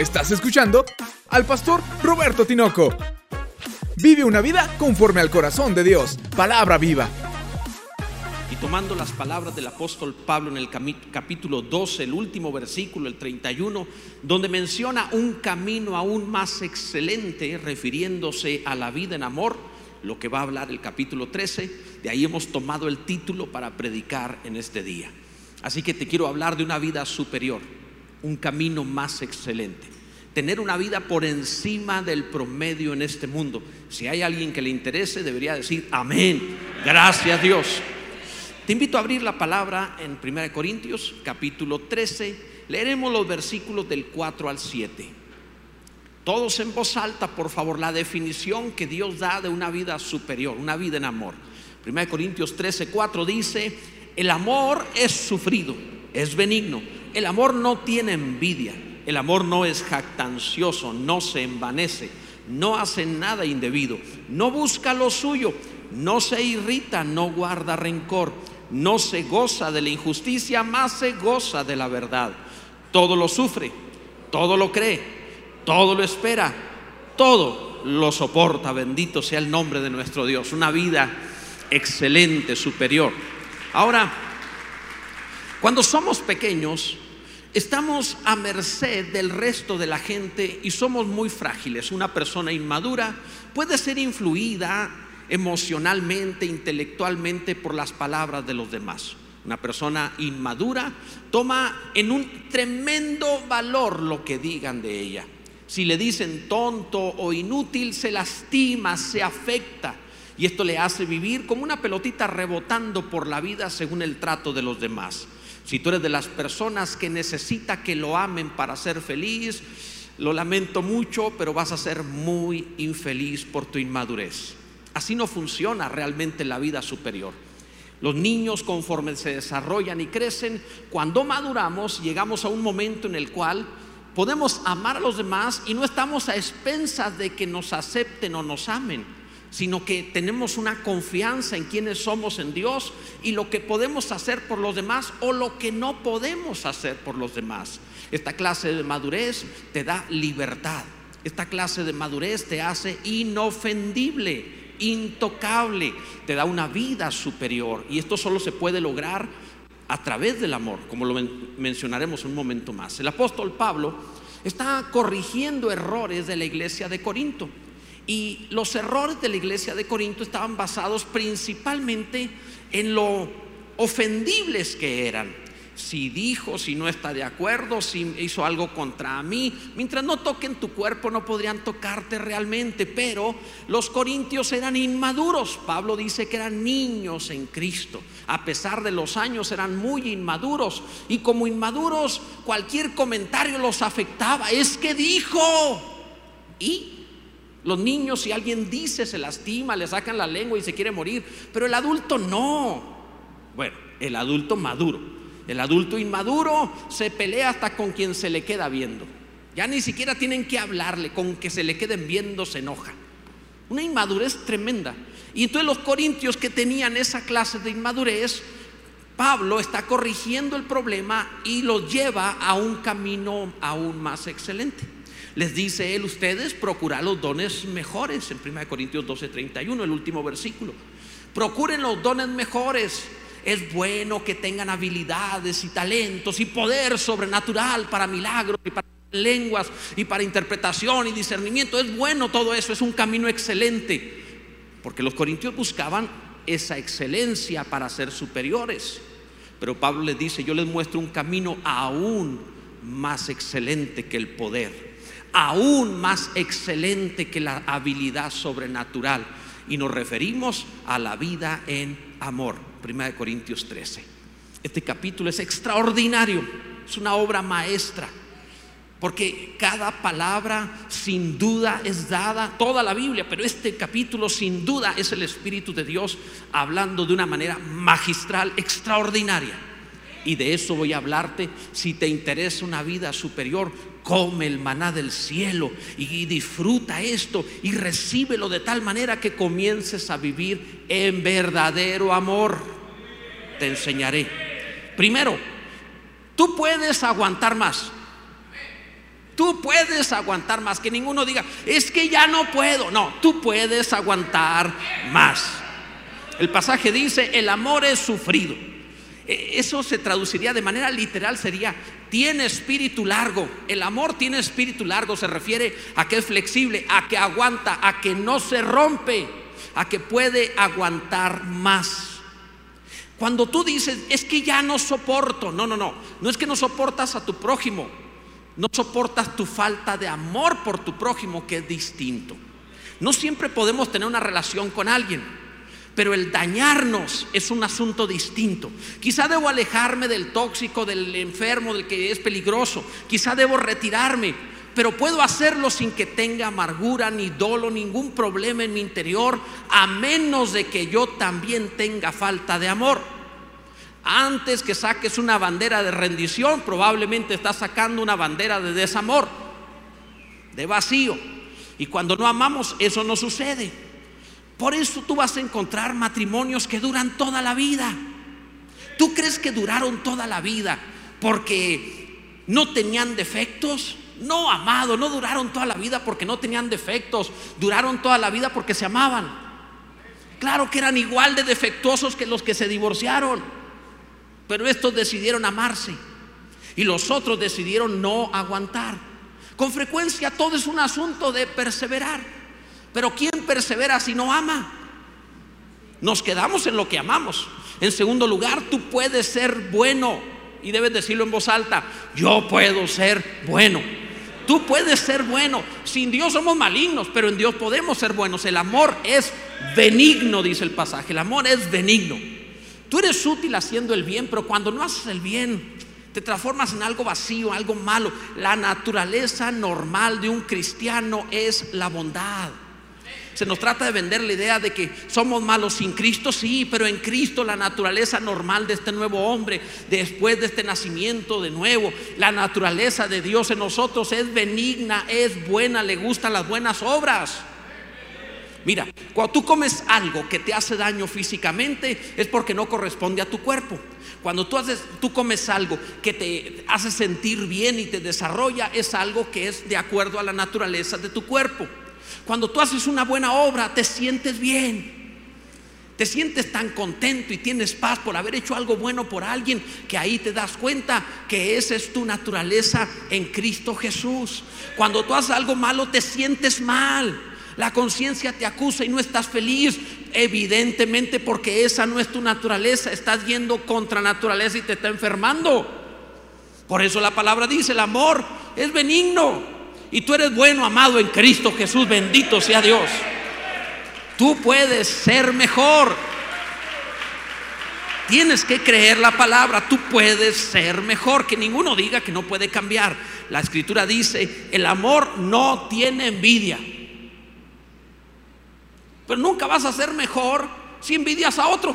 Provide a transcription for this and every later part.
Estás escuchando al pastor Roberto Tinoco. Vive una vida conforme al corazón de Dios. Palabra viva. Y tomando las palabras del apóstol Pablo en el capítulo 12, el último versículo, el 31, donde menciona un camino aún más excelente, refiriéndose a la vida en amor, lo que va a hablar el capítulo 13, de ahí hemos tomado el título para predicar en este día. Así que te quiero hablar de una vida superior, un camino más excelente. Tener una vida por encima del promedio en este mundo. Si hay alguien que le interese, debería decir amén. Gracias Dios. Te invito a abrir la palabra en 1 Corintios capítulo 13. Leeremos los versículos del 4 al 7. Todos en voz alta, por favor, la definición que Dios da de una vida superior, una vida en amor. 1 Corintios 13, 4 dice, el amor es sufrido, es benigno el amor no tiene envidia, el amor no es jactancioso, no se envanece, no hace nada indebido, no busca lo suyo, no se irrita, no guarda rencor, no se goza de la injusticia, más se goza de la verdad. Todo lo sufre, todo lo cree, todo lo espera, todo lo soporta. Bendito sea el nombre de nuestro Dios. Una vida excelente, superior. Ahora, cuando somos pequeños, estamos a merced del resto de la gente y somos muy frágiles. Una persona inmadura puede ser influida emocionalmente, intelectualmente por las palabras de los demás. Una persona inmadura toma en un tremendo valor lo que digan de ella. Si le dicen tonto o inútil, se lastima, se afecta. Y esto le hace vivir como una pelotita rebotando por la vida según el trato de los demás. Si tú eres de las personas que necesita que lo amen para ser feliz, lo lamento mucho, pero vas a ser muy infeliz por tu inmadurez. Así no funciona realmente la vida superior. Los niños conforme se desarrollan y crecen, cuando maduramos llegamos a un momento en el cual podemos amar a los demás y no estamos a expensas de que nos acepten o nos amen sino que tenemos una confianza en quienes somos en Dios y lo que podemos hacer por los demás o lo que no podemos hacer por los demás. Esta clase de madurez te da libertad. Esta clase de madurez te hace inofendible, intocable, te da una vida superior. Y esto solo se puede lograr a través del amor, como lo mencionaremos un momento más. El apóstol Pablo está corrigiendo errores de la iglesia de Corinto. Y los errores de la iglesia de Corinto estaban basados principalmente en lo ofendibles que eran. Si dijo, si no está de acuerdo, si hizo algo contra mí. Mientras no toquen tu cuerpo no podrían tocarte realmente. Pero los corintios eran inmaduros. Pablo dice que eran niños en Cristo. A pesar de los años eran muy inmaduros. Y como inmaduros cualquier comentario los afectaba. Es que dijo. Y los niños, si alguien dice, se lastima, le sacan la lengua y se quiere morir, pero el adulto no. Bueno, el adulto maduro. El adulto inmaduro se pelea hasta con quien se le queda viendo. Ya ni siquiera tienen que hablarle, con que se le queden viendo se enoja. Una inmadurez tremenda. Y entonces los corintios que tenían esa clase de inmadurez, Pablo está corrigiendo el problema y los lleva a un camino aún más excelente les dice él, ustedes procuran los dones mejores, en 1 Corintios 12, 31, el último versículo. Procuren los dones mejores. Es bueno que tengan habilidades y talentos y poder sobrenatural para milagros y para lenguas y para interpretación y discernimiento. Es bueno todo eso, es un camino excelente. Porque los corintios buscaban esa excelencia para ser superiores. Pero Pablo les dice, yo les muestro un camino aún más excelente que el poder aún más excelente que la habilidad sobrenatural. Y nos referimos a la vida en amor. 1 Corintios 13. Este capítulo es extraordinario, es una obra maestra. Porque cada palabra sin duda es dada, toda la Biblia, pero este capítulo sin duda es el Espíritu de Dios hablando de una manera magistral, extraordinaria. Y de eso voy a hablarte. Si te interesa una vida superior, come el maná del cielo y disfruta esto y recíbelo de tal manera que comiences a vivir en verdadero amor. Te enseñaré. Primero, tú puedes aguantar más. Tú puedes aguantar más. Que ninguno diga, es que ya no puedo. No, tú puedes aguantar más. El pasaje dice, el amor es sufrido. E, eso se traduciría de manera literal, sería, tiene espíritu largo. El amor tiene espíritu largo, se refiere a que es flexible, a que aguanta, a que no se rompe, a que puede aguantar más. Cuando tú dices, es que ya no soporto, no, no, no, no es que no soportas a tu prójimo, no soportas tu falta de amor por tu prójimo, que es distinto. No siempre podemos tener una relación con alguien, pero el dañarnos es un asunto distinto. Quizá debo alejarme del tóxico, del enfermo, del que es peligroso, quizá debo retirarme, pero puedo hacerlo sin que tenga amargura, ni dolo, ningún problema en mi interior, a menos de que yo también tenga falta de amor. Antes que saques una bandera de rendición, probablemente estás sacando una bandera de desamor, de vacío. Y cuando no amamos, eso no sucede. Por eso tú vas a encontrar matrimonios que duran toda la vida. ¿Tú crees que duraron toda la vida porque no tenían defectos? No, amado, no duraron toda la vida porque no tenían defectos, duraron toda la vida porque se amaban. Claro que eran igual de defectuosos que los que se divorciaron, pero estos decidieron amarse y los otros decidieron no aguantar. Con frecuencia todo es un asunto de perseverar, pero ¿quién persevera si no ama? Nos quedamos en lo que amamos. En segundo lugar, tú puedes ser bueno y debes decirlo en voz alta, yo puedo ser bueno. Tú puedes ser bueno. Sin Dios somos malignos, pero en Dios podemos ser buenos. El amor es benigno, dice el pasaje. El amor es benigno. Tú eres útil haciendo el bien, pero cuando no haces el bien, te transformas en algo vacío, algo malo. La naturaleza normal de un cristiano es la bondad. Se nos trata de vender la idea de que somos malos sin Cristo, sí, pero en Cristo la naturaleza normal de este nuevo hombre, después de este nacimiento de nuevo, la naturaleza de Dios en nosotros es benigna, es buena, le gustan las buenas obras. Mira, cuando tú comes algo que te hace daño físicamente es porque no corresponde a tu cuerpo. Cuando tú, haces, tú comes algo que te hace sentir bien y te desarrolla, es algo que es de acuerdo a la naturaleza de tu cuerpo. Cuando tú haces una buena obra, te sientes bien. Te sientes tan contento y tienes paz por haber hecho algo bueno por alguien que ahí te das cuenta que esa es tu naturaleza en Cristo Jesús. Cuando tú haces algo malo, te sientes mal. La conciencia te acusa y no estás feliz. Evidentemente porque esa no es tu naturaleza. Estás yendo contra naturaleza y te está enfermando. Por eso la palabra dice, el amor es benigno. Y tú eres bueno, amado en Cristo Jesús, bendito sea Dios. Tú puedes ser mejor. Tienes que creer la palabra, tú puedes ser mejor, que ninguno diga que no puede cambiar. La escritura dice, el amor no tiene envidia. Pero nunca vas a ser mejor si envidias a otro.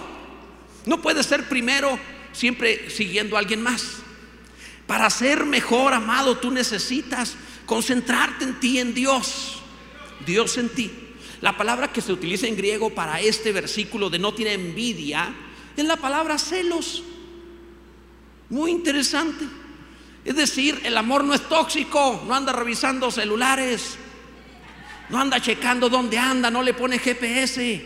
No puedes ser primero siempre siguiendo a alguien más. Para ser mejor, amado, tú necesitas Concentrarte en ti, en Dios. Dios en ti. La palabra que se utiliza en griego para este versículo de no tiene envidia es la palabra celos. Muy interesante. Es decir, el amor no es tóxico, no anda revisando celulares, no anda checando dónde anda, no le pone GPS.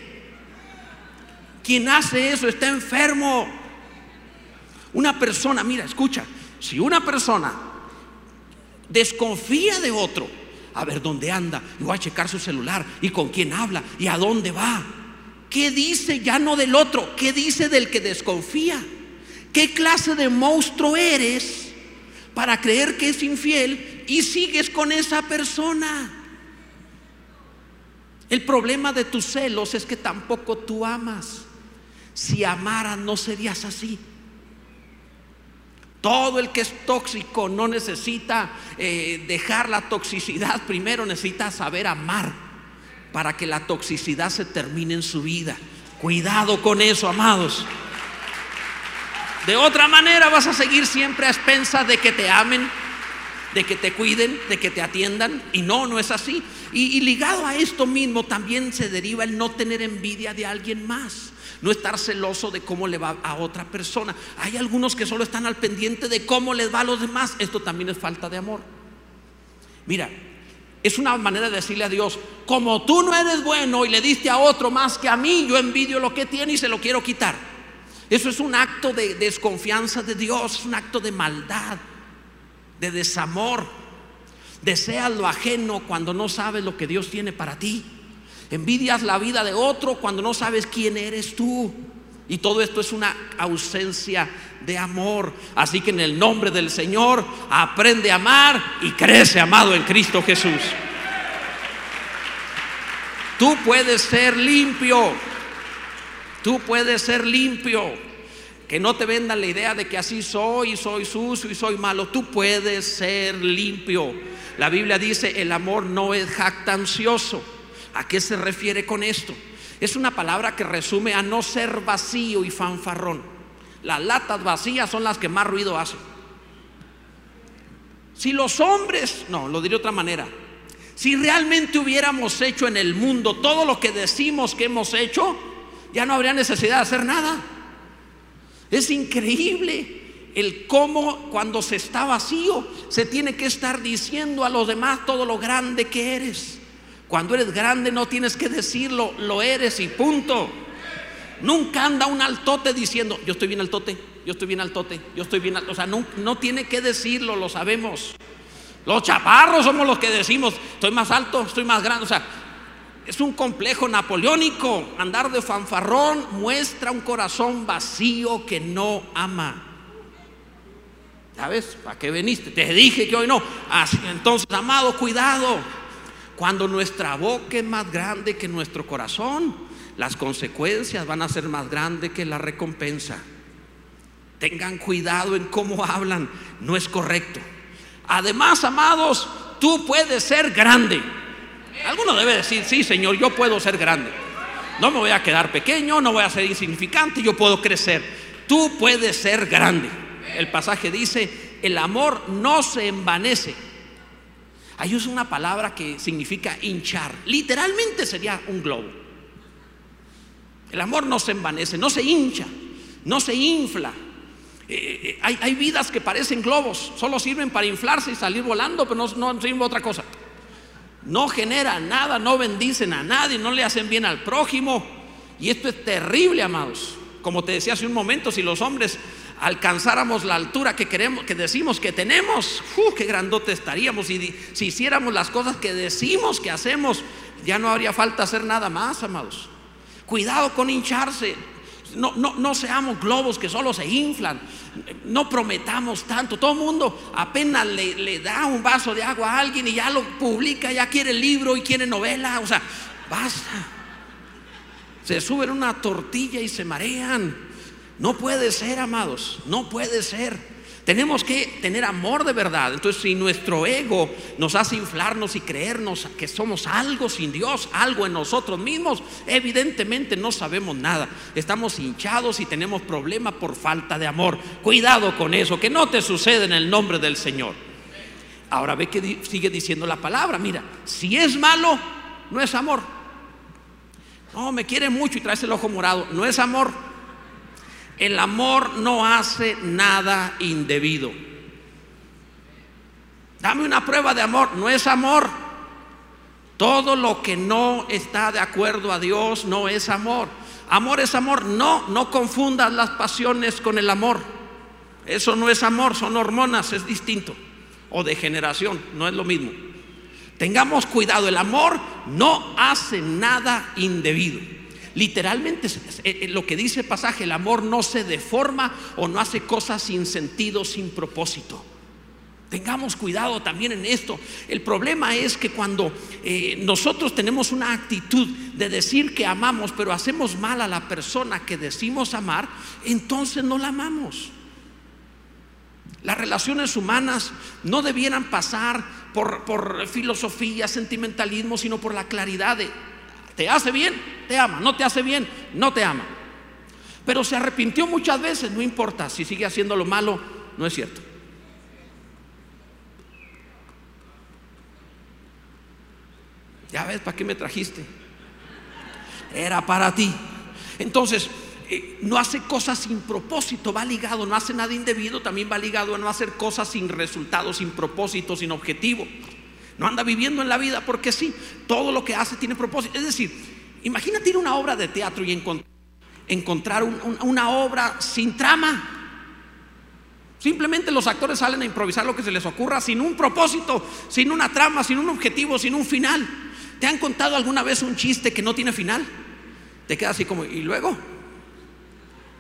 Quien hace eso está enfermo. Una persona, mira, escucha, si una persona desconfía de otro, a ver dónde anda, y va a checar su celular, y con quién habla, y a dónde va. ¿Qué dice ya no del otro? ¿Qué dice del que desconfía? ¿Qué clase de monstruo eres para creer que es infiel y sigues con esa persona? El problema de tus celos es que tampoco tú amas. Si amaras no serías así. Todo el que es tóxico no necesita eh, dejar la toxicidad, primero necesita saber amar para que la toxicidad se termine en su vida. Cuidado con eso, amados. De otra manera vas a seguir siempre a expensas de que te amen, de que te cuiden, de que te atiendan. Y no, no es así. y ligado a esto mismo también se deriva el no tener envidia de alguien más no estar celoso de cómo le va a otra persona. Hay algunos que solo están al pendiente de cómo les va a los demás. Esto también es falta de amor. Mira, es una manera de decirle a Dios, como tú no eres bueno y le diste a otro más que a mí, yo envidio lo que tiene y se lo quiero quitar. Eso es un acto de desconfianza de Dios, es un acto de maldad, de desamor. Deseas lo ajeno cuando no sabes lo que Dios tiene para ti. Envidias la vida de otro cuando no sabes quién eres tú. Y todo esto es una ausencia de amor. Así que en el nombre del Señor aprende a amar y crece amado en Cristo Jesús. Tú puedes ser limpio. Tú puedes ser limpio. Que no te vendan la idea de que así soy, soy sucio y soy malo. Tú puedes ser limpio. La Biblia dice, el amor no es jactancioso. ¿A qué se refiere con esto? Es una palabra que resume a no ser vacío y fanfarrón. Las latas vacías son las que más ruido hacen. Si los hombres, no, lo diré de otra manera, si realmente hubiéramos hecho en el mundo todo lo que decimos que hemos hecho, ya no habría necesidad de hacer nada. Es increíble el cómo cuando se está vacío se tiene que estar diciendo a los demás todo lo grande que eres. Cuando eres grande no tienes que decirlo, lo eres y punto. Nunca anda un altote diciendo, yo estoy bien altote, yo estoy bien altote, yo estoy bien altote. O sea, no, tiene que decirlo, lo sabemos. Los chaparros somos los que decimos, estoy más alto, estoy más grande. O sea, es un complejo napoleónico. Andar de fanfarrón muestra un corazón vacío que no ama. ¿Sabes? ¿Para qué veniste? Te dije que hoy no. Entonces, amado, cuidado. Cuando nuestra boca es más grande que nuestro corazón, las consecuencias van a ser más grandes que la recompensa. Tengan cuidado en cómo hablan, no es correcto. Además, amados, tú puedes ser grande. Alguno debe decir, sí, Señor, yo puedo ser grande. No me voy a quedar pequeño, no voy a ser insignificante, yo puedo crecer. Tú puedes ser grande. El pasaje dice, el amor no se envanece Ahí usa una palabra que significa hinchar. Literalmente sería un globo. El amor no se envanece, no se hincha, no se infla. Eh, eh, hay, vidas que parecen globos, solo sirven para inflarse y salir volando, pero no, no sirven otra cosa. No genera nada, no bendicen a nadie, no le hacen bien al prójimo. Y esto es terrible, amados. Como te decía hace un momento, si los hombres alcanzáramos la altura que queremos, que decimos que tenemos, ¡uh, qué grandote estaríamos. Y si hiciéramos las cosas que decimos que hacemos, ya no habría falta hacer nada más, amados. Cuidado con hincharse. No, no, no seamos globos que solo se inflan. No prometamos tanto. Todo el mundo apenas le, le da un vaso de agua a alguien y ya lo publica, ya quiere libro y quiere novela. O sea, basta. Se suben una tortilla y se marean. No puede ser, amados, no puede ser. Tenemos que tener amor de verdad. Entonces, si nuestro ego nos hace inflarnos y creernos que somos algo sin Dios, algo en nosotros mismos, evidentemente no sabemos nada. Estamos hinchados y tenemos problemas por falta de amor. Cuidado con eso, que no te suceda en el nombre del Señor. Ahora ve que sigue diciendo la palabra. Mira, si es malo, no es amor. No, me quiere mucho y trae el ojo morado. No es amor. El amor no hace nada indebido. Dame una prueba de amor, no es amor. Todo lo que no está de acuerdo a Dios no es amor. Amor es amor. No, no confundas las pasiones con el amor. Eso no es amor, son hormonas, es distinto. O degeneración, no es lo mismo. Tengamos cuidado, el amor no hace nada indebido. Literalmente eh, eh, lo que dice el pasaje, el amor no se deforma o no hace cosas sin sentido, sin propósito. Tengamos cuidado también en esto. El problema es que cuando eh, nosotros tenemos una actitud de decir que amamos, pero hacemos mal a la persona que decimos amar, entonces no la amamos. Las relaciones humanas no debieran pasar por, por filosofía, sentimentalismo, sino por la claridad de te hace bien, te ama. No te hace bien, no te ama. Pero se arrepintió muchas veces, no importa. Si sigue haciendo lo malo, no es cierto. Ya ves, ¿para qué me trajiste? Era para ti. Entonces, eh, no hace cosas sin propósito, va ligado, no hace nada indebido, también va ligado a no hacer cosas sin resultado, sin propósito, sin objetivo. No anda viviendo en la vida porque sí. Todo lo que hace tiene propósito. Es decir, imagínate ir una obra de teatro y encontrar una obra sin trama. Simplemente los actores salen a improvisar lo que se les ocurra sin un propósito, sin una trama, sin un objetivo, sin un final. ¿Te han contado alguna vez un chiste que no tiene final? Te queda así como, ¿y luego?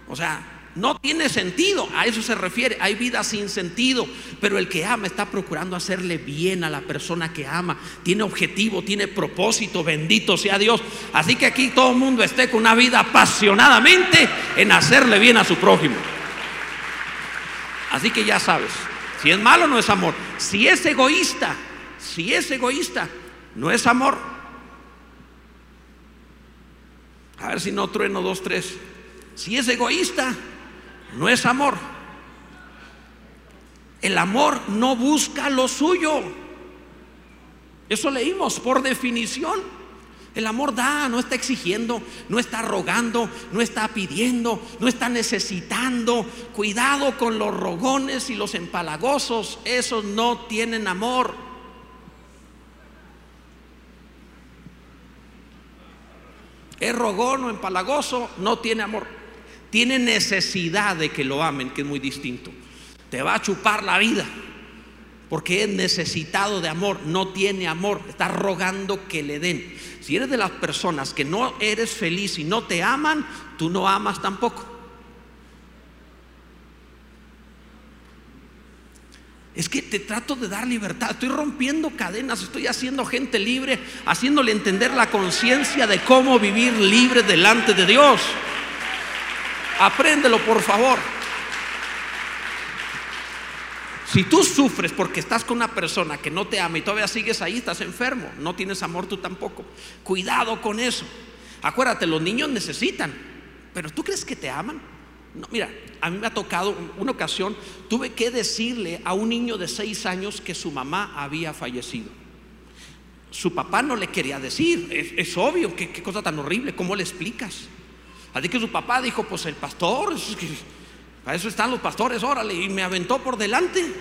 O sea, no tiene sentido, a eso se refiere, hay vida sin sentido, pero el que ama está procurando hacerle bien a la persona que ama, tiene objetivo, tiene propósito, bendito sea Dios. Así que aquí todo el mundo esté con una vida apasionadamente en hacerle bien a su prójimo. Así que ya sabes, si es malo no es amor. Si es egoísta, si es egoísta, no es amor. A ver si no trueno dos, tres. Si es egoísta, no es amor. El amor no busca lo suyo. Eso leímos por definición. El amor da, no está exigiendo, no está rogando, no está pidiendo, no está necesitando. Cuidado con los rogones y los empalagosos, esos no tienen amor. Es rogón o empalagoso, no tiene amor. Tiene necesidad de que lo amen, que es muy distinto. Te va a chupar la vida porque es necesitado de amor, no tiene amor, está rogando que le den. Si eres de las personas que no eres feliz y no te aman, tú no amas tampoco. Es que te trato de dar libertad, estoy rompiendo cadenas, estoy haciendo gente libre, haciéndole entender la conciencia de cómo vivir libre delante de Dios. Apréndelo, por favor. Si tú sufres porque estás con una persona que no te ama y todavía sigues ahí, estás enfermo, no tienes amor tú tampoco. Cuidado con eso. Acuérdate, los niños necesitan, pero ¿tú crees que te aman? No, mira, a mí me ha tocado una ocasión, tuve que decirle a un niño de seis años que su mamá había fallecido. Su papá no le quería decir, es, obvio, ¿qué, qué, cosa tan horrible, ¿cómo le explicas? Así que su papá dijo, pues el pastor, es para eso están los pastores, órale, y me aventó por delante.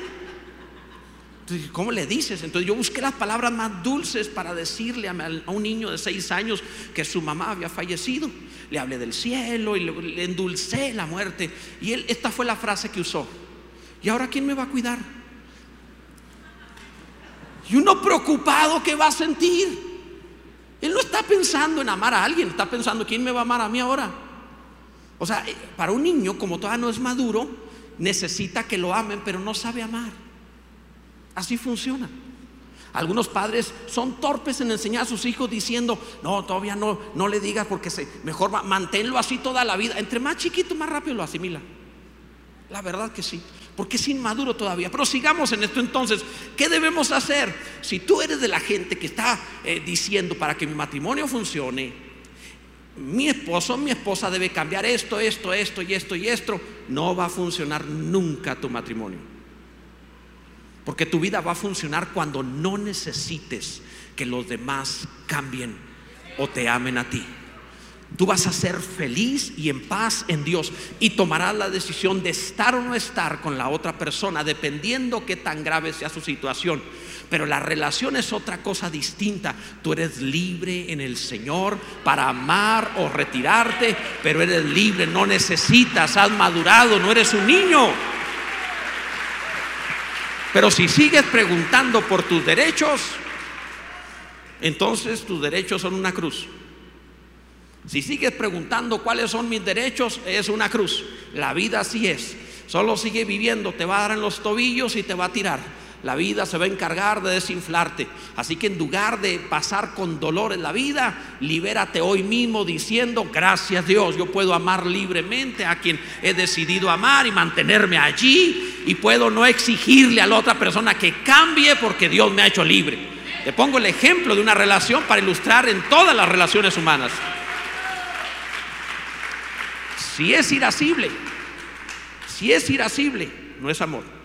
¿cómo le dices? Entonces yo busqué las palabras más dulces para decirle a, un niño de seis años que su mamá había fallecido. Le hablé del cielo y le, endulcé la muerte. Y él, esta fue la frase que usó. ¿Y ahora quién me va a cuidar? Y uno preocupado que va a sentir. Él no está pensando en amar a alguien, está pensando quién me va a amar a mí ahora. O sea, eh, para un niño, como todavía no es maduro, necesita que lo amen, pero no sabe amar. Así funciona. Algunos padres son torpes en enseñar a sus hijos diciendo, no, todavía no, no le digas porque se, mejor manténlo así toda la vida. Entre más chiquito, más rápido lo asimila. La verdad que sí, porque es inmaduro todavía. Pero sigamos en esto entonces. ¿Qué debemos hacer? Si tú eres de la gente que está eh, diciendo para que mi matrimonio funcione, mi esposo, mi esposa debe cambiar esto, esto, esto y esto y esto, no va a funcionar nunca tu matrimonio. Porque tu vida va a funcionar cuando no necesites que los demás cambien o te amen a ti. Tú vas a ser feliz y en paz en Dios y tomarás la decisión de estar o no estar con la otra persona, dependiendo qué tan grave sea su situación. Pero la relación es otra cosa distinta. Tú eres libre en el Señor para amar o retirarte, pero eres libre, no necesitas, has madurado, no eres un niño. Pero si sigues preguntando por tus derechos, entonces tus derechos son una cruz. Si sigues preguntando cuáles son mis derechos, es una cruz. La vida así es. Solo sigue viviendo, te va a dar en los tobillos y te va a tirar la vida se va a encargar de desinflarte. Así que en lugar de pasar con dolor en la vida, libérate hoy mismo diciendo, gracias Dios, yo puedo amar libremente a quien he decidido amar y mantenerme allí y puedo no exigirle a la otra persona que cambie porque Dios me ha hecho libre. Te pongo el ejemplo de una relación para ilustrar en todas las relaciones humanas. Si es irascible, si es irascible, no es amor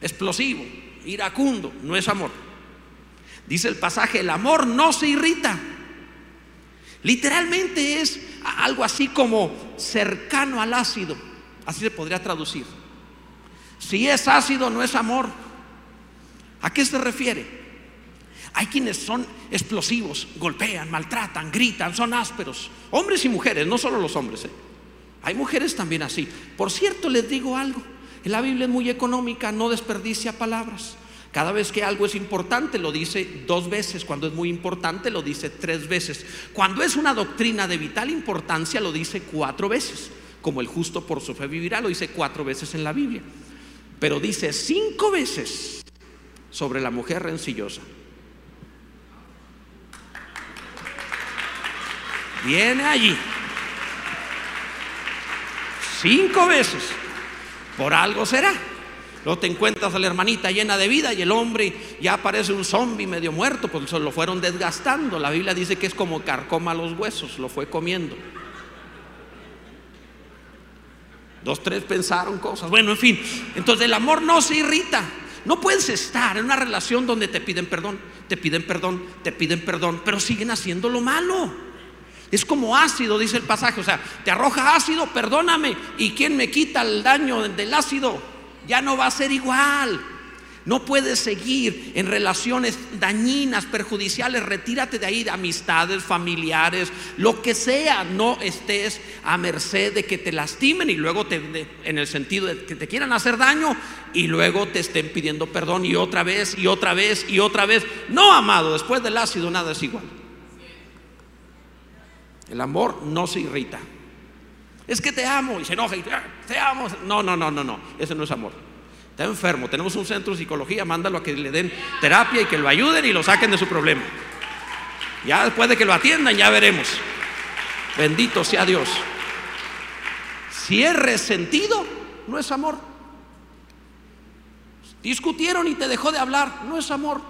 explosivo, iracundo, no es amor. Dice el pasaje, el amor no se irrita. Literalmente es algo así como cercano al ácido, así se podría traducir. Si es ácido, no es amor. ¿A qué se refiere? Hay quienes son explosivos, golpean, maltratan, gritan, son ásperos. Hombres y mujeres, no solo los hombres. ¿eh? Hay mujeres también así. Por cierto, les digo algo. La Biblia es muy económica, no desperdicia palabras. Cada vez que algo es importante lo dice dos veces, cuando es muy importante lo dice tres veces. Cuando es una doctrina de vital importancia lo dice cuatro veces, como el justo por su fe vivirá, lo dice cuatro veces en la Biblia. Pero dice cinco veces sobre la mujer rencillosa. Viene allí. Cinco veces. Por algo será. Luego te encuentras a la hermanita llena de vida y el hombre ya parece un zombie medio muerto, pues lo fueron desgastando. La Biblia dice que es como carcoma los huesos, lo fue comiendo. Dos, tres pensaron cosas. Bueno, en fin. Entonces el amor no se irrita. No puedes estar en una relación donde te piden perdón, te piden perdón, te piden perdón, pero siguen haciendo lo malo. Es como ácido, dice el pasaje. O sea, te arroja ácido, perdóname. ¿Y quién me quita el daño del ácido? Ya no va a ser igual. No puedes seguir en relaciones dañinas, perjudiciales. Retírate de ahí, de amistades, familiares, lo que sea. No estés a merced de que te lastimen y luego te, en el sentido de que te quieran hacer daño y luego te estén pidiendo perdón y otra vez y otra vez y otra vez. No, amado, después del ácido nada es igual. El amor no se irrita. Es que te amo y se enoja y te amo. No, no, no, no, no. Ese no es amor. Está enfermo. Tenemos un centro de psicología. Mándalo a que le den terapia y que lo ayuden y lo saquen de su problema. Ya después de que lo atiendan, ya veremos. Bendito sea Dios. Si es resentido, no es amor. Discutieron y te dejó de hablar, no es amor.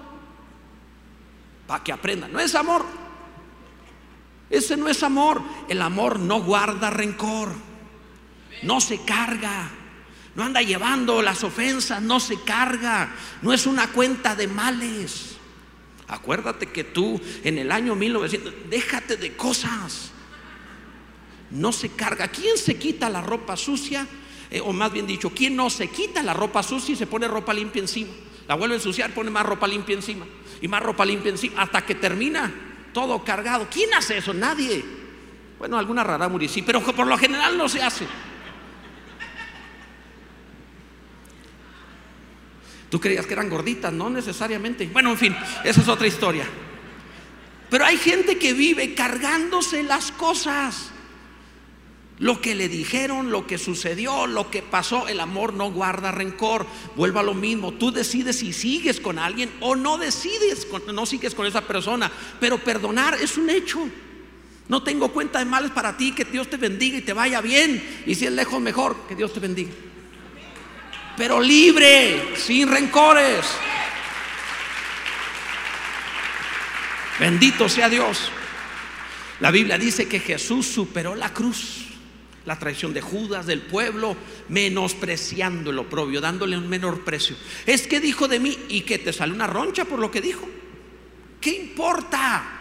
Para que aprenda, no es amor. Ese no es amor. El amor no guarda rencor. No se carga. No anda llevando las ofensas, no se carga. No es una cuenta de males. Acuérdate que tú en el año 1900, déjate de cosas. No se carga. ¿Quién se quita la ropa sucia? Eh, o más bien dicho, ¿quién no se quita la ropa sucia y se pone ropa limpia encima? La vuelve a ensuciar, pone más ropa limpia encima. Y más ropa limpia encima. Hasta que termina todo cargado. ¿Quién hace eso? Nadie. Bueno, alguna rara sí, pero por lo general no se hace. Tú creías que eran gorditas, no necesariamente. Bueno, en fin, esa es otra historia. Pero hay gente que vive cargándose las cosas. Lo que le dijeron, lo que sucedió, lo que pasó, el amor no guarda rencor. Vuelva a lo mismo. Tú decides si sigues con alguien o no decides, no sigues con esa persona. Pero perdonar es un hecho. No tengo cuenta de males para ti. Que Dios te bendiga y te vaya bien. Y si es lejos, mejor. Que Dios te bendiga. Pero libre, sin rencores. Bendito sea Dios. La Biblia dice que Jesús superó la cruz la traición de Judas, del pueblo, menospreciando el oprobio, dándole un menor precio. Es que dijo de mí y que te sale una roncha por lo que dijo. ¿Qué importa?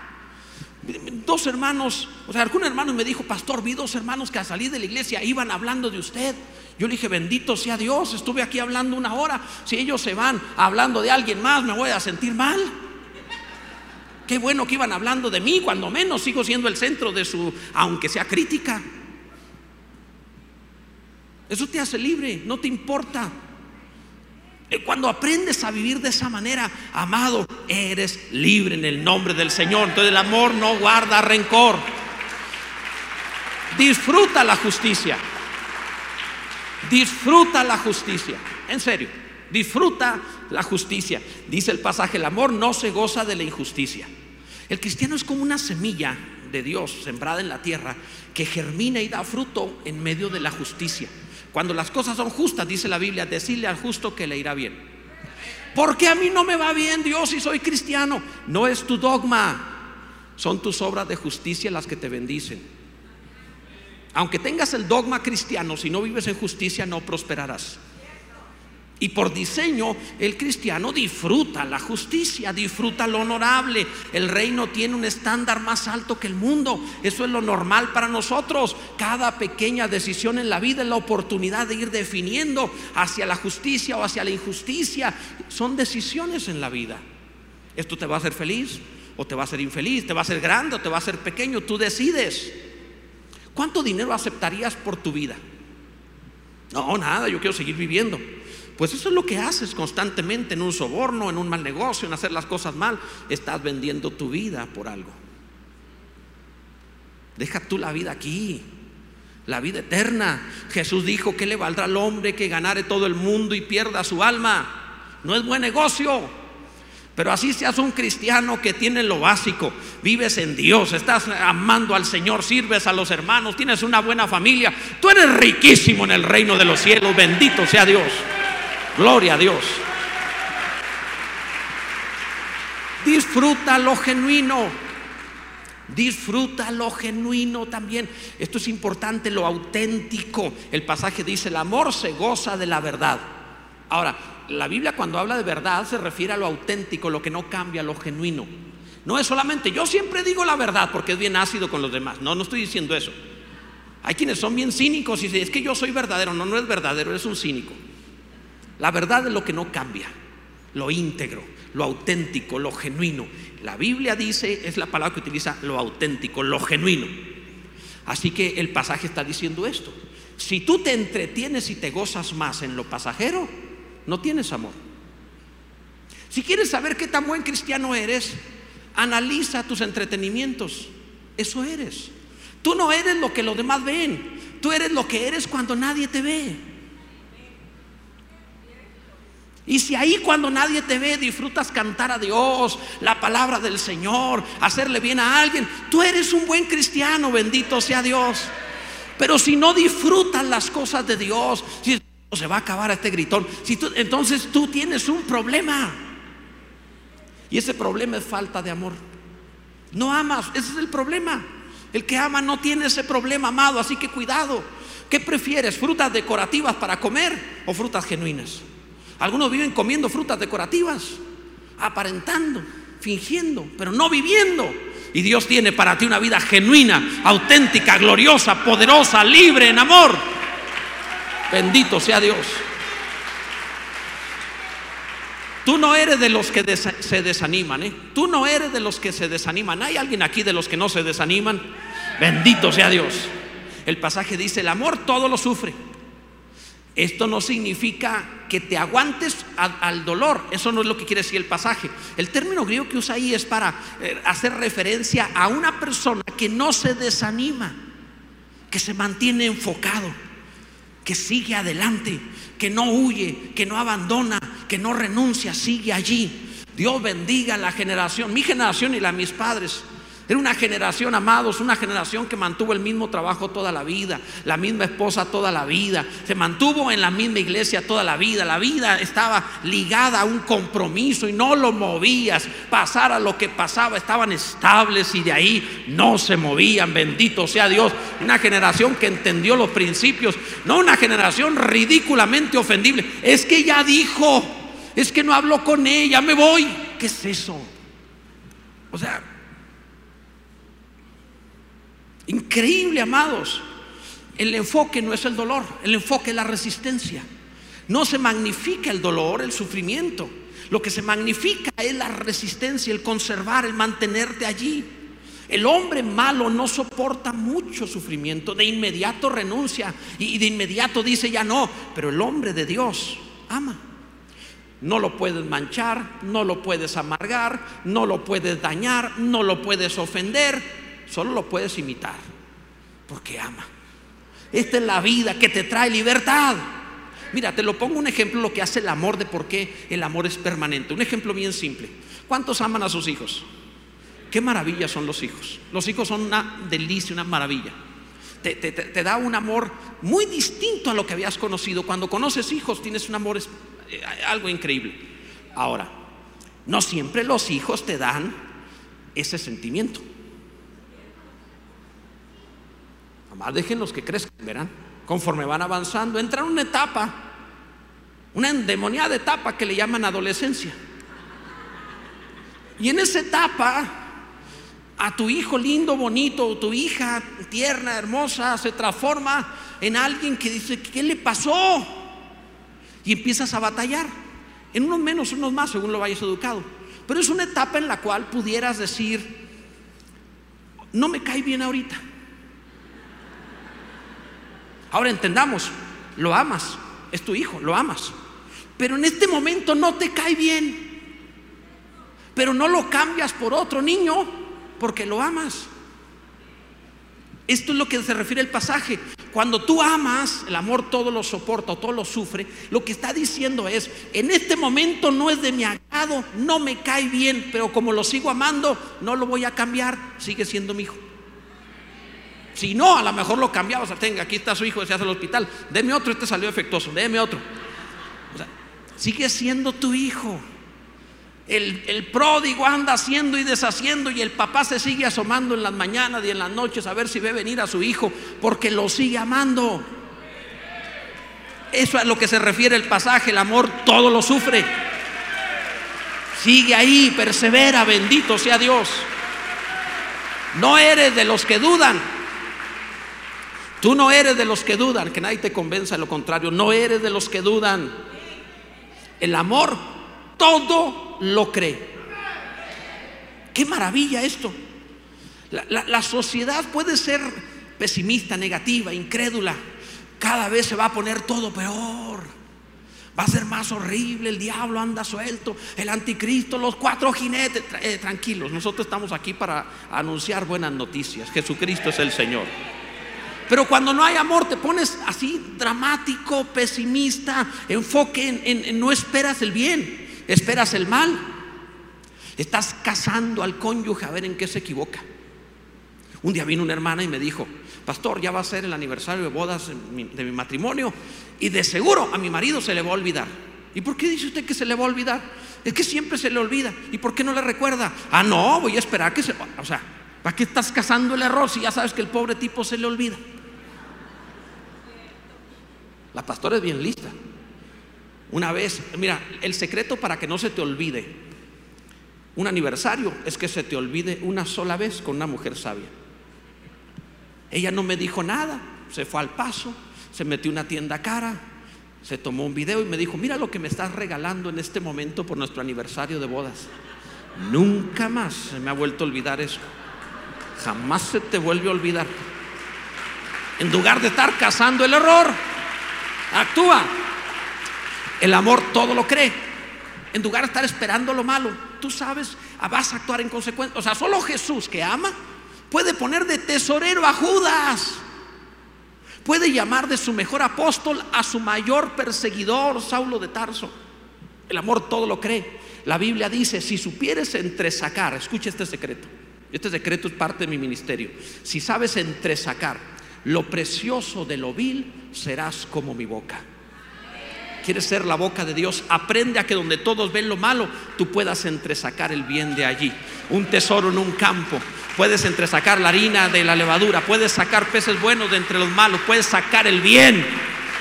Dos hermanos, o sea, algún hermano me dijo, pastor, vi dos hermanos que al salir de la iglesia iban hablando de usted. Yo le dije, bendito sea Dios, estuve aquí hablando una hora. Si ellos se van hablando de alguien más, me voy a sentir mal. Qué bueno que iban hablando de mí, cuando menos sigo siendo el centro de su, aunque sea crítica. Eso te hace libre, no te importa. Cuando aprendes a vivir de esa manera, amado, eres libre en el nombre del Señor. Entonces el amor no guarda rencor. Disfruta la justicia. Disfruta la justicia. En serio, disfruta la justicia. Dice el pasaje, el amor no se goza de la injusticia. El cristiano es como una semilla de Dios sembrada en la tierra que germina y da fruto en medio de la justicia. Cuando las cosas son justas, dice la Biblia, decirle al justo que le irá bien. Porque a mí no me va bien, Dios, si soy cristiano? No es tu dogma, son tus obras de justicia las que te bendicen. Aunque tengas el dogma cristiano, si no vives en justicia no prosperarás. Y por diseño, el cristiano disfruta la justicia, disfruta lo honorable. El reino tiene un estándar más alto que el mundo. Eso es lo normal para nosotros. Cada pequeña decisión en la vida es la oportunidad de ir definiendo hacia la justicia o hacia la injusticia. Son decisiones en la vida. ¿Esto te va a hacer feliz o te va a hacer infeliz? ¿Te va a hacer grande o te va a hacer pequeño? Tú decides. ¿Cuánto dinero aceptarías por tu vida? No, nada, yo quiero seguir viviendo. Pues eso es lo que haces constantemente en un soborno, en un mal negocio, en hacer las cosas mal. Estás vendiendo tu vida por algo. Deja tú la vida aquí, la vida eterna. Jesús dijo que le valdrá al hombre que ganare todo el mundo y pierda su alma. No es buen negocio. Pero así seas un cristiano que tiene lo básico, vives en Dios, estás amando al Señor, sirves a los hermanos, tienes una buena familia, tú eres riquísimo en el reino de los cielos, bendito sea Dios. Gloria a Dios. Disfruta lo genuino. Disfruta lo genuino también. Esto es importante, lo auténtico. El pasaje dice, el amor se goza de la verdad. Ahora, la Biblia cuando habla de verdad se refiere a lo auténtico, lo que no cambia, lo genuino. No es solamente, yo siempre digo la verdad porque es bien ácido con los demás. No, no estoy diciendo eso. Hay quienes son bien cínicos y dicen, es que yo soy verdadero. No, no es verdadero, es un cínico. La verdad es lo que no cambia, lo íntegro, lo auténtico, lo genuino. La Biblia dice, es la palabra que utiliza lo auténtico, lo genuino. Así que el pasaje está diciendo esto. Si tú te entretienes y te gozas más en lo pasajero, no tienes amor. Si quieres saber qué tan buen cristiano eres, analiza tus entretenimientos. Eso eres. Tú no eres lo que los demás ven. Tú eres lo que eres cuando nadie te ve. Y si ahí cuando nadie te ve disfrutas cantar a Dios, la palabra del Señor, hacerle bien a alguien, tú eres un buen cristiano, bendito sea Dios. Pero si no disfrutas las cosas de Dios, si se va a acabar este gritón, entonces tú tienes un problema. Y ese problema es falta de amor. No amas, ese es el problema. El que ama no tiene ese problema, amado, así que cuidado. ¿Qué prefieres? ¿Frutas decorativas para comer o frutas genuinas? Algunos viven comiendo frutas decorativas, aparentando, fingiendo, pero no viviendo. Y Dios tiene para ti una vida genuina, auténtica, gloriosa, poderosa, libre en amor. Bendito sea Dios. Tú no eres de los que se desaniman, ¿eh? Tú no eres de los que se desaniman. ¿Hay alguien aquí de los que no se desaniman? Bendito sea Dios. El pasaje dice, el amor todo lo sufre. Esto no significa que te aguantes al, dolor. Eso no es lo que quiere decir el pasaje. El término griego que usa ahí es para eh, hacer referencia a una persona que no se desanima, que se mantiene enfocado, que sigue adelante, que no huye, que no abandona, que no renuncia, sigue allí. Dios bendiga la generación, mi generación y la de mis padres. Era una generación, amados, una generación que mantuvo el mismo trabajo toda la vida, la misma esposa toda la vida, se mantuvo en la misma iglesia toda la vida, la vida estaba ligada a un compromiso y no lo movías, pasara lo que pasaba, estaban estables y de ahí no se movían, bendito sea Dios, una generación que entendió los principios, no una generación ridículamente ofendible, es que ya dijo, es que no habló con ella, me voy, ¿qué es eso? O sea, Increíble, amados. El enfoque no es el dolor, el enfoque es la resistencia. No se magnifica el dolor, el sufrimiento. Lo que se magnifica es la resistencia, el conservar, el mantenerte allí. El hombre malo no soporta mucho sufrimiento, de inmediato renuncia y de inmediato dice ya no, pero el hombre de Dios ama. No lo puedes manchar, no lo puedes amargar, no lo puedes dañar, no lo puedes ofender, solo lo puedes imitar, porque ama. Esta es la vida que te trae libertad. Mira, te lo pongo un ejemplo lo que hace el amor de por qué el amor es permanente. Un ejemplo bien simple. ¿Cuántos aman a sus hijos? Qué maravilla son los hijos. Los hijos son una delicia, una maravilla. Te, da un amor muy distinto a lo que habías conocido. Cuando conoces hijos tienes un amor eh, algo increíble. Ahora, no siempre los hijos te dan ese sentimiento. Más dejen los que crezcan, verán. Conforme van avanzando, entran en una etapa Una endemoniada etapa que le llaman adolescencia. Y en esa etapa, a tu hijo lindo, bonito, tu hija tierna, hermosa, se transforma en alguien que dice, ¿qué le pasó? Y empiezas a batallar. En unos menos, unos más, según lo vayas educado. Pero es una etapa en la cual pudieras decir, no me cae bien ahorita. Ahora entendamos, lo amas, es tu hijo, lo amas. Pero en este momento no te cae bien. Pero no lo cambias por otro niño porque lo amas. Esto es lo que se refiere el pasaje. Cuando tú amas, el amor todo lo soporta o todo lo sufre. Lo que está diciendo es, en este momento no es de mi agrado, no me cae bien, pero como lo sigo amando, no lo voy a cambiar, sigue siendo mi hijo. Si no, a lo mejor lo cambiabas. Tenga, aquí está su hijo, se hace al hospital. Deme otro, este salió efectuoso. Deme otro. O sea, sigue siendo tu hijo. El, el, pródigo anda haciendo y deshaciendo y el papá se sigue asomando en las mañanas y en las noches a ver si ve venir a su hijo porque lo sigue amando. Eso es a lo que se refiere el pasaje, el amor todo lo sufre. Sigue ahí, persevera, bendito sea Dios. No eres de los que dudan. Tú no eres de los que dudan, que nadie te convenza de lo contrario. No eres de los que dudan. El amor todo lo cree. Qué maravilla esto. La, sociedad puede ser pesimista, negativa, incrédula. Cada vez se va a poner todo peor. Va a ser más horrible. El diablo anda suelto. El anticristo, los cuatro jinetes. Eh, tranquilos, nosotros estamos aquí para anunciar buenas noticias. Jesucristo es el Señor. Pero cuando no hay amor te pones así dramático, pesimista, enfoque en, no esperas el bien esperas el mal. Estás casando al cónyuge a ver en qué se equivoca. Un día vino una hermana y me dijo, pastor, ya va a ser el aniversario de bodas de mi matrimonio y de seguro a mi marido se le va a olvidar. ¿Y por qué dice usted que se le va a olvidar? Es que siempre se le olvida. ¿Y por qué no le recuerda? Ah, no, voy a esperar que se... O sea, ¿para qué estás casando el error si ya sabes que el pobre tipo se le olvida? La pastora es bien lista. Una vez, mira, el secreto para que no se te olvide un aniversario es que se te olvide una sola vez con una mujer sabia. Ella no me dijo nada, se fue al paso, se metió una tienda cara, se tomó un video y me dijo, mira lo que me estás regalando en este momento por nuestro aniversario de bodas. Nunca más se me ha vuelto a olvidar eso. Jamás se te vuelve a olvidar. En lugar de estar cazando el error, actúa. El amor todo lo cree. En lugar de estar esperando lo malo, tú sabes, vas a actuar en consecuencia. O sea, solo Jesús que ama puede poner de tesorero a Judas. Puede llamar de su mejor apóstol a su mayor perseguidor, Saulo de Tarso. El amor todo lo cree. La Biblia dice, si supieres entresacar, escucha este secreto. Este secreto es parte de mi ministerio. Si sabes entresacar lo precioso de lo vil, serás como mi boca quieres ser la boca de Dios, aprende a que donde todos ven lo malo, tú puedas entresacar el bien de allí. Un tesoro en un campo, puedes entresacar la harina de la levadura, puedes sacar peces buenos de entre los malos, puedes sacar el bien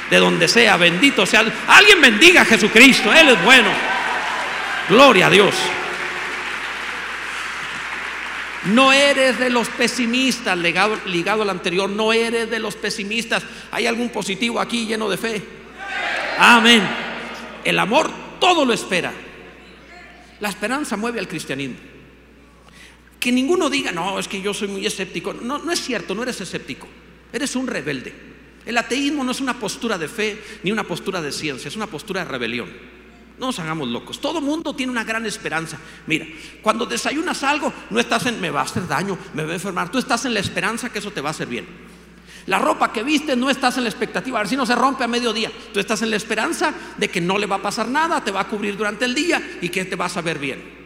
de donde sea. Bendito sea. Alguien bendiga a Jesucristo, Él es bueno. Gloria a Dios. No eres de los pesimistas, ligado, al anterior, no eres de los pesimistas. ¿Hay algún positivo aquí lleno de fe? Amén. El amor todo lo espera. La esperanza mueve al cristianismo. Que ninguno diga, no, es que yo soy muy escéptico. No, no es cierto, no eres escéptico. Eres un rebelde. El ateísmo no es una postura de fe ni una postura de ciencia, es una postura de rebelión. No nos hagamos locos. Todo mundo tiene una gran esperanza. Mira, cuando desayunas algo, no estás en me va a hacer daño, me va a enfermar. Tú estás en la esperanza que eso te va a hacer bien. La ropa que viste no estás en la expectativa, a ver si no se rompe a mediodía. Tú estás en la esperanza de que no le va a pasar nada, te va a cubrir durante el día y que te vas a ver bien.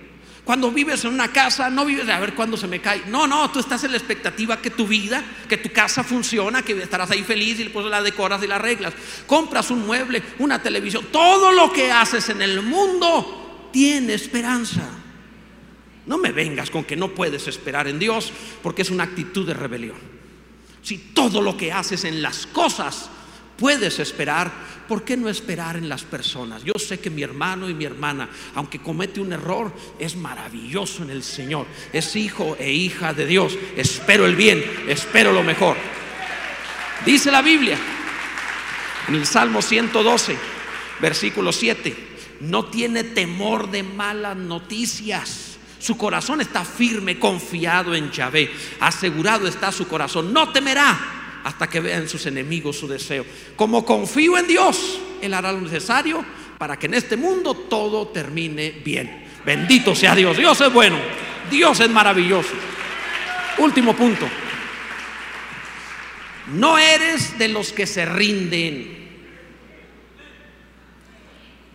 Cuando vives en una casa, no vives a ver cuándo se me cae. No, no, tú estás en la expectativa que tu vida, que tu casa funciona, que estarás ahí feliz y después la decoras y la arreglas. Compras un mueble, una televisión. Todo lo que haces en el mundo tiene esperanza. No me vengas con que no puedes esperar en Dios porque es una actitud de rebelión si todo lo que haces en las cosas puedes esperar, ¿por qué no esperar en las personas? Yo sé que mi hermano y mi hermana, aunque comete un error, es maravilloso en el Señor. Es hijo e hija de Dios. Espero el bien, espero lo mejor. Dice la Biblia en el Salmo 112, versículo 7, no tiene temor de malas noticias. Su corazón está firme, confiado en Yahvé. Asegurado está su corazón. No temerá hasta que vean sus enemigos su deseo. Como confío en Dios, Él hará lo necesario para que en este mundo todo termine bien. Bendito sea Dios. Dios es bueno. Dios es maravilloso. Último punto. No eres de los que se rinden.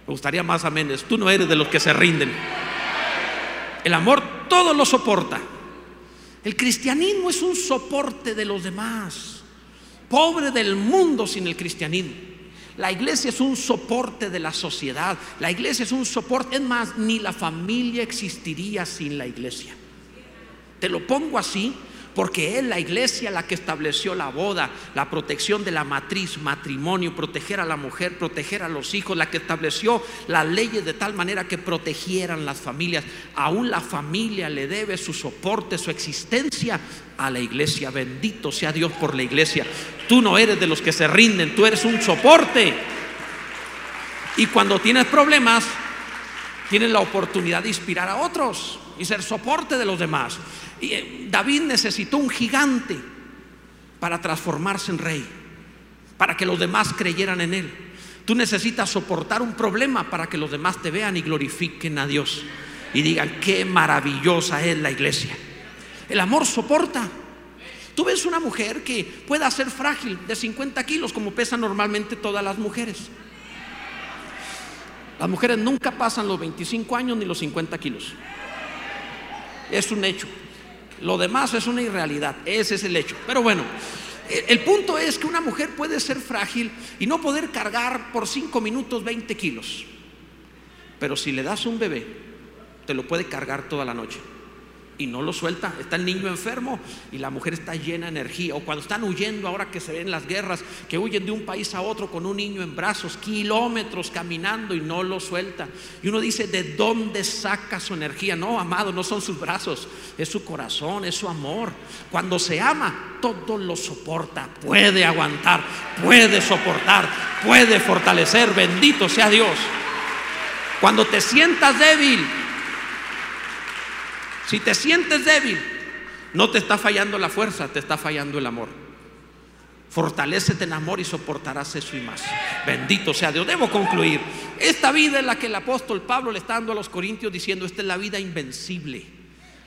Me gustaría más aménes. Tú no eres de los que se rinden. El amor todo lo soporta. El cristianismo es un soporte de los demás. Pobre del mundo sin el cristianismo. La iglesia es un soporte de la sociedad. La iglesia es un soporte. Es más, ni la familia existiría sin la iglesia. Te lo pongo así porque es la iglesia la que estableció la boda, la protección de la matriz, matrimonio, proteger a la mujer, proteger a los hijos, la que estableció las leyes de tal manera que protegieran las familias. Aún la familia le debe su soporte, su existencia a la iglesia. Bendito sea Dios por la iglesia. Tú no eres de los que se rinden, tú eres un soporte. Y cuando tienes problemas, tienes la oportunidad de inspirar a otros y ser soporte de los demás. Y eh, David necesitó un gigante para transformarse en rey, para que los demás creyeran en él. Tú necesitas soportar un problema para que los demás te vean y glorifiquen a Dios y digan qué maravillosa es la iglesia. El amor soporta. Tú ves una mujer que pueda ser frágil de 50 kilos como pesan normalmente todas las mujeres. Las mujeres nunca pasan los 25 años ni los 50 kilos. Es un hecho. Lo demás es una irrealidad, ese es el hecho. Pero bueno, el punto es que una mujer puede ser frágil y no poder cargar por 5 minutos 20 kilos. Pero si le das un bebé, te lo puede cargar toda la noche y no lo suelta. Está el niño enfermo y la mujer está llena de energía. O cuando están huyendo, ahora que se ven las guerras, que huyen de un país a otro con un niño en brazos, kilómetros caminando y no lo suelta. Y uno dice, ¿de dónde saca su energía? No, amado, no son sus brazos, es su corazón, es su amor. Cuando se ama, todo lo soporta, puede aguantar, puede soportar, puede fortalecer. Bendito sea Dios. Cuando te sientas débil, si te sientes débil, no te está fallando la fuerza, te está fallando el amor. Fortalécete en amor y soportarás eso y más. Bendito sea Dios. Debo concluir. Esta vida es la que el apóstol Pablo le está dando a los corintios diciendo, esta es la vida invencible.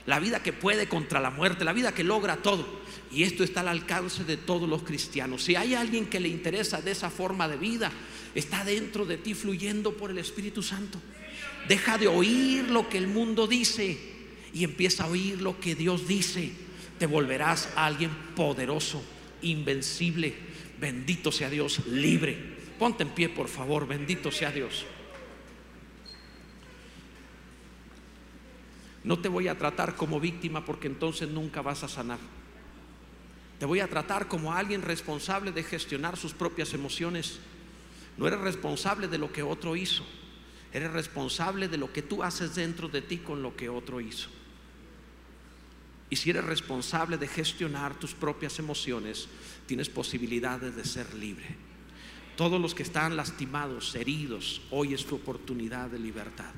La vida que puede contra la muerte, la vida que logra todo. Y esto está al alcance de todos los cristianos. Si hay alguien que le interesa de esa forma de vida, está dentro de ti fluyendo por el Espíritu Santo. Deja de oír lo que el mundo dice y empieza a oír lo que Dios dice, te volverás alguien poderoso, invencible. Bendito sea Dios, libre. Ponte en pie, por favor, bendito sea Dios. No te voy a tratar como víctima porque entonces nunca vas a sanar. Te voy a tratar como alguien responsable de gestionar sus propias emociones. No eres responsable de lo que otro hizo. Eres responsable de lo que tú haces dentro de ti con lo que otro hizo. Y si eres responsable de gestionar tus propias emociones, tienes posibilidades de ser libre. Todos los que están lastimados, heridos, hoy es tu oportunidad de libertad.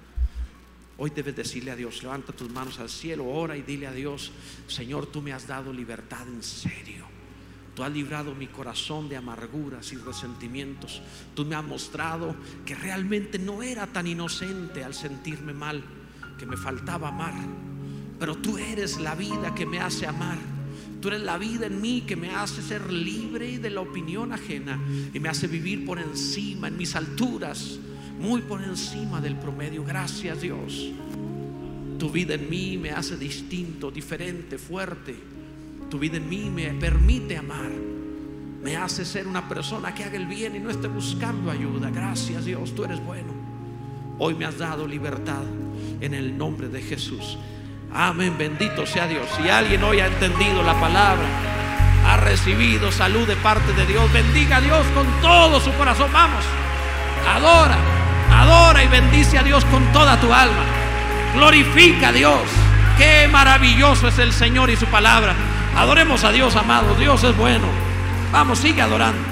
Hoy debes decirle a Dios, levanta tus manos al cielo, ora y dile a Dios, Señor, tú me has dado libertad en serio. Tú has librado mi corazón de amarguras y resentimientos. Tú me has mostrado que realmente no era tan inocente al sentirme mal, que me faltaba amar pero tú eres la vida que me hace amar. Tú eres la vida en mí que me hace ser libre de la opinión ajena y me hace vivir por encima, en mis alturas, muy por encima del promedio. Gracias Dios. Tu vida en mí me hace distinto, diferente, fuerte. Tu vida en mí me permite amar. Me hace ser una persona que haga el bien y no esté buscando ayuda. Gracias Dios, tú eres bueno. Hoy me has dado libertad en el nombre de Jesús. Amén, bendito sea Dios. Si alguien hoy ha entendido la palabra, ha recibido salud de parte de Dios. Bendiga a Dios con todo su corazón. Vamos, adora, adora y bendice a Dios con toda tu alma. Glorifica a Dios. Qué maravilloso es el Señor y su palabra. Adoremos a Dios, amado. Dios es bueno. Vamos, sigue adorando.